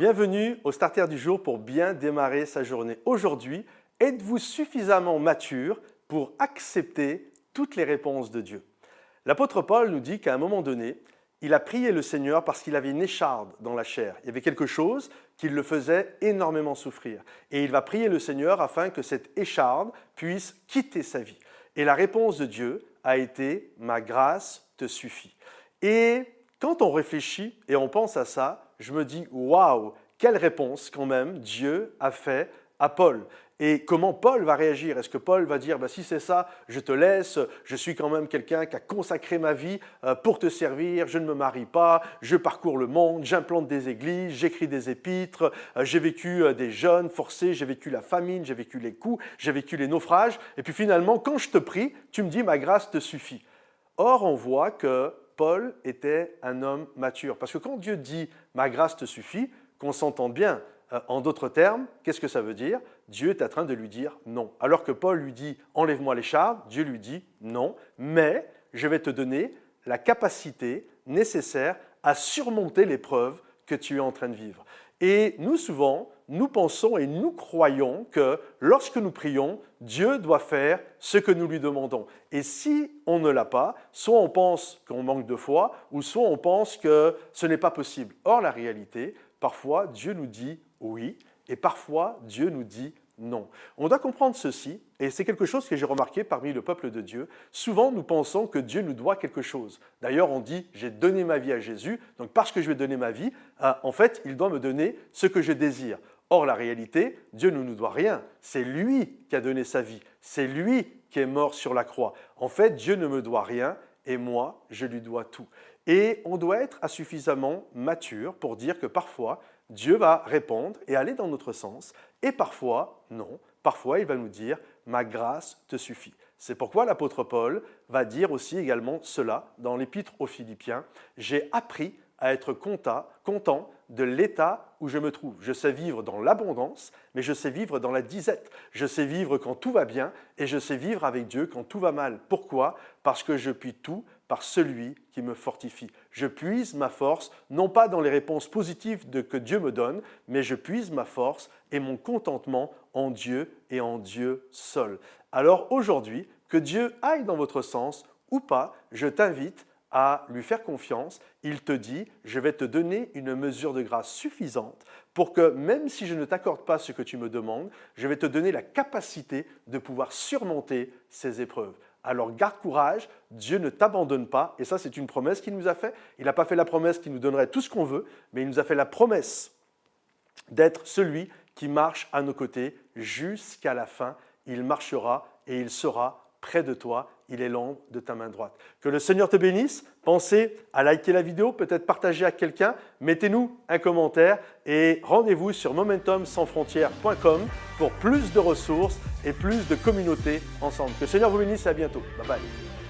Bienvenue au Starter du jour pour bien démarrer sa journée. Aujourd'hui, êtes-vous suffisamment mature pour accepter toutes les réponses de Dieu? L'apôtre Paul nous dit qu'à un moment donné, il a prié le Seigneur parce qu'il avait une écharde dans la chair. Il y avait quelque chose qui le faisait énormément souffrir. Et il va prier le Seigneur afin que cette écharde puisse quitter sa vie. Et la réponse de Dieu a été Ma grâce te suffit. Et quand on réfléchit et on pense à ça, je me dis Waouh, quelle réponse quand même Dieu a fait à Paul. Et comment Paul va réagir? Est-ce que Paul va dire, bah, si c'est ça, je te laisse, je suis quand même quelqu'un qui a consacré ma vie euh, pour te servir, je ne me marie pas, je parcours le monde, j'implante des églises, j'écris des épîtres, euh, j'ai vécu euh, des jeunes forcés, j'ai vécu la famine, j'ai vécu les coups, j'ai vécu les naufrages, et puis finalement, quand je te prie, tu me dis, ma grâce te suffit. Or, on voit que Paul était un homme mature. Parce que quand Dieu dit, ma grâce te suffit, qu'on s'entende bien, euh, en d'autres termes, qu'est-ce que ça veut dire? Dieu est en train de lui dire non. Alors que Paul lui dit enlève-moi les chars, Dieu lui dit non, mais je vais te donner la capacité nécessaire à surmonter l'épreuve que tu es en train de vivre. Et nous, souvent, nous pensons et nous croyons que lorsque nous prions, Dieu doit faire ce que nous lui demandons. Et si on ne l'a pas, soit on pense qu'on manque de foi, ou soit on pense que ce n'est pas possible. Or, la réalité, parfois, Dieu nous dit oui, et parfois Dieu nous dit non. On doit comprendre ceci, et c'est quelque chose que j'ai remarqué parmi le peuple de Dieu. Souvent, nous pensons que Dieu nous doit quelque chose. D'ailleurs, on dit, j'ai donné ma vie à Jésus, donc parce que je vais donner ma vie, euh, en fait, il doit me donner ce que je désire. Or, la réalité, Dieu ne nous doit rien. C'est lui qui a donné sa vie. C'est lui qui est mort sur la croix. En fait, Dieu ne me doit rien, et moi, je lui dois tout. Et on doit être suffisamment mature pour dire que parfois, Dieu va répondre et aller dans notre sens, et parfois, non, parfois il va nous dire, ma grâce te suffit. C'est pourquoi l'apôtre Paul va dire aussi également cela dans l'épître aux Philippiens, j'ai appris à être content de l'état où je me trouve. Je sais vivre dans l'abondance, mais je sais vivre dans la disette. Je sais vivre quand tout va bien et je sais vivre avec Dieu quand tout va mal. Pourquoi? Parce que je puis tout par celui qui me fortifie. Je puise ma force, non pas dans les réponses positives que Dieu me donne, mais je puise ma force et mon contentement en Dieu et en Dieu seul. Alors aujourd'hui, que Dieu aille dans votre sens ou pas, je t'invite à lui faire confiance, il te dit, je vais te donner une mesure de grâce suffisante pour que même si je ne t'accorde pas ce que tu me demandes, je vais te donner la capacité de pouvoir surmonter ces épreuves. Alors garde courage, Dieu ne t'abandonne pas, et ça c'est une promesse qu'il nous a fait. Il n'a pas fait la promesse qu'il nous donnerait tout ce qu'on veut, mais il nous a fait la promesse d'être celui qui marche à nos côtés jusqu'à la fin. Il marchera et il sera près de toi, il est l'ombre de ta main droite. Que le Seigneur te bénisse. Pensez à liker la vidéo, peut-être partager à quelqu'un. Mettez-nous un commentaire et rendez-vous sur momentumsansfrontières.com pour plus de ressources et plus de communautés ensemble. Que le Seigneur vous bénisse et à bientôt. Bye bye.